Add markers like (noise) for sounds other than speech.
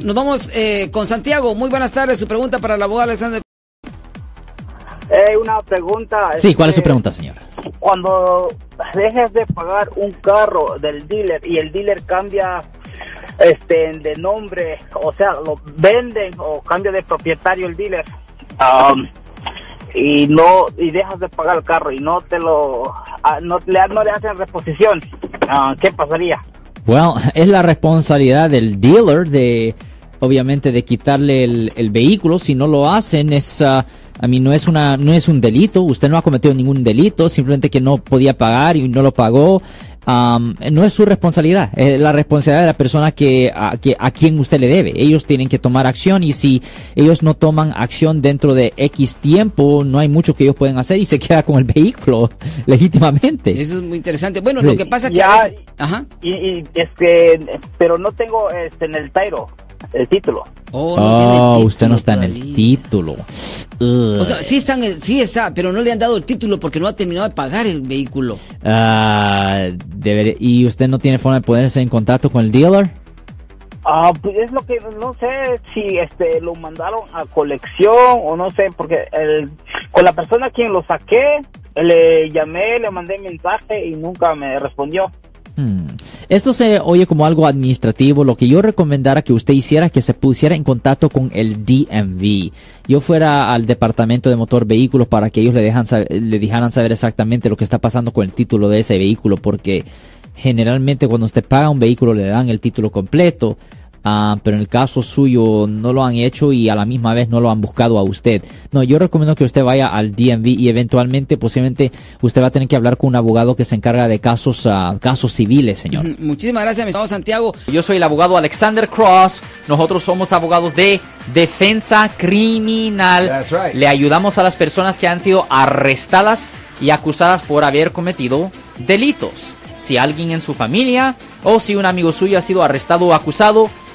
Nos vamos eh, con Santiago. Muy buenas tardes. Su pregunta para la abogado Alexander. Eh, una pregunta. Sí, ¿cuál es su este, pregunta, señor? Cuando dejes de pagar un carro del dealer y el dealer cambia este de nombre, o sea, lo venden o cambia de propietario el dealer, um, y no y dejas de pagar el carro y no te lo ah, no, le, no le hacen reposición, ah, ¿qué pasaría? Well, (laughs) es la responsabilidad del dealer de, obviamente, de quitarle el, el vehículo. Si no lo hacen, es, ah, a mí no es una, no es un delito. Usted no ha cometido ningún delito, simplemente que no podía pagar y no lo pagó. Am, no es su responsabilidad, es la responsabilidad de la persona que a, que a quien usted le debe. Ellos tienen que tomar acción y si ellos no toman acción dentro de X tiempo, no hay mucho que ellos pueden hacer y se (laughs) queda con el vehículo (laughs) legítimamente. Eso es muy interesante. Bueno, Sí. lo que pasa que Ya. a veces- Ajá. Y, y este, pero no tengo este en el Tairo el título. Oh, no tiene el título usted no está en el título. Ugh. O sea, sí, está en el- sí está, pero no le han dado el título porque no ha terminado de pagar el vehículo. Ah, debería- ¿Y usted no tiene forma de ponerse en contacto con el dealer? Ah, pues es lo que no sé si este lo mandaron a colección o no sé, porque el, con la persona a quien lo saqué, le llamé, le mandé mensaje y nunca me respondió. Esto se oye como algo administrativo. Lo que yo recomendara que usted hiciera es que se pusiera en contacto con el DMV. Yo fuera al departamento de motor vehículos para que ellos le, dejan le dejaran saber exactamente lo que está pasando con el título de ese vehículo, porque generalmente cuando usted paga un vehículo le dan el título completo. Ah, pero en el caso suyo no lo han hecho y a la misma vez no lo han buscado a usted. No, yo recomiendo que usted vaya al DMV y eventualmente, posiblemente, usted va a tener que hablar con un abogado que se encarga de casos, ah, casos civiles, señor. Muchísimas gracias, mi estimado Santiago. Yo soy el abogado Alexander Cross. Nosotros somos abogados de defensa criminal. That's right. Le ayudamos a las personas que han sido arrestadas y acusadas por haber cometido delitos. Si alguien en su familia o si un amigo suyo ha sido arrestado o acusado,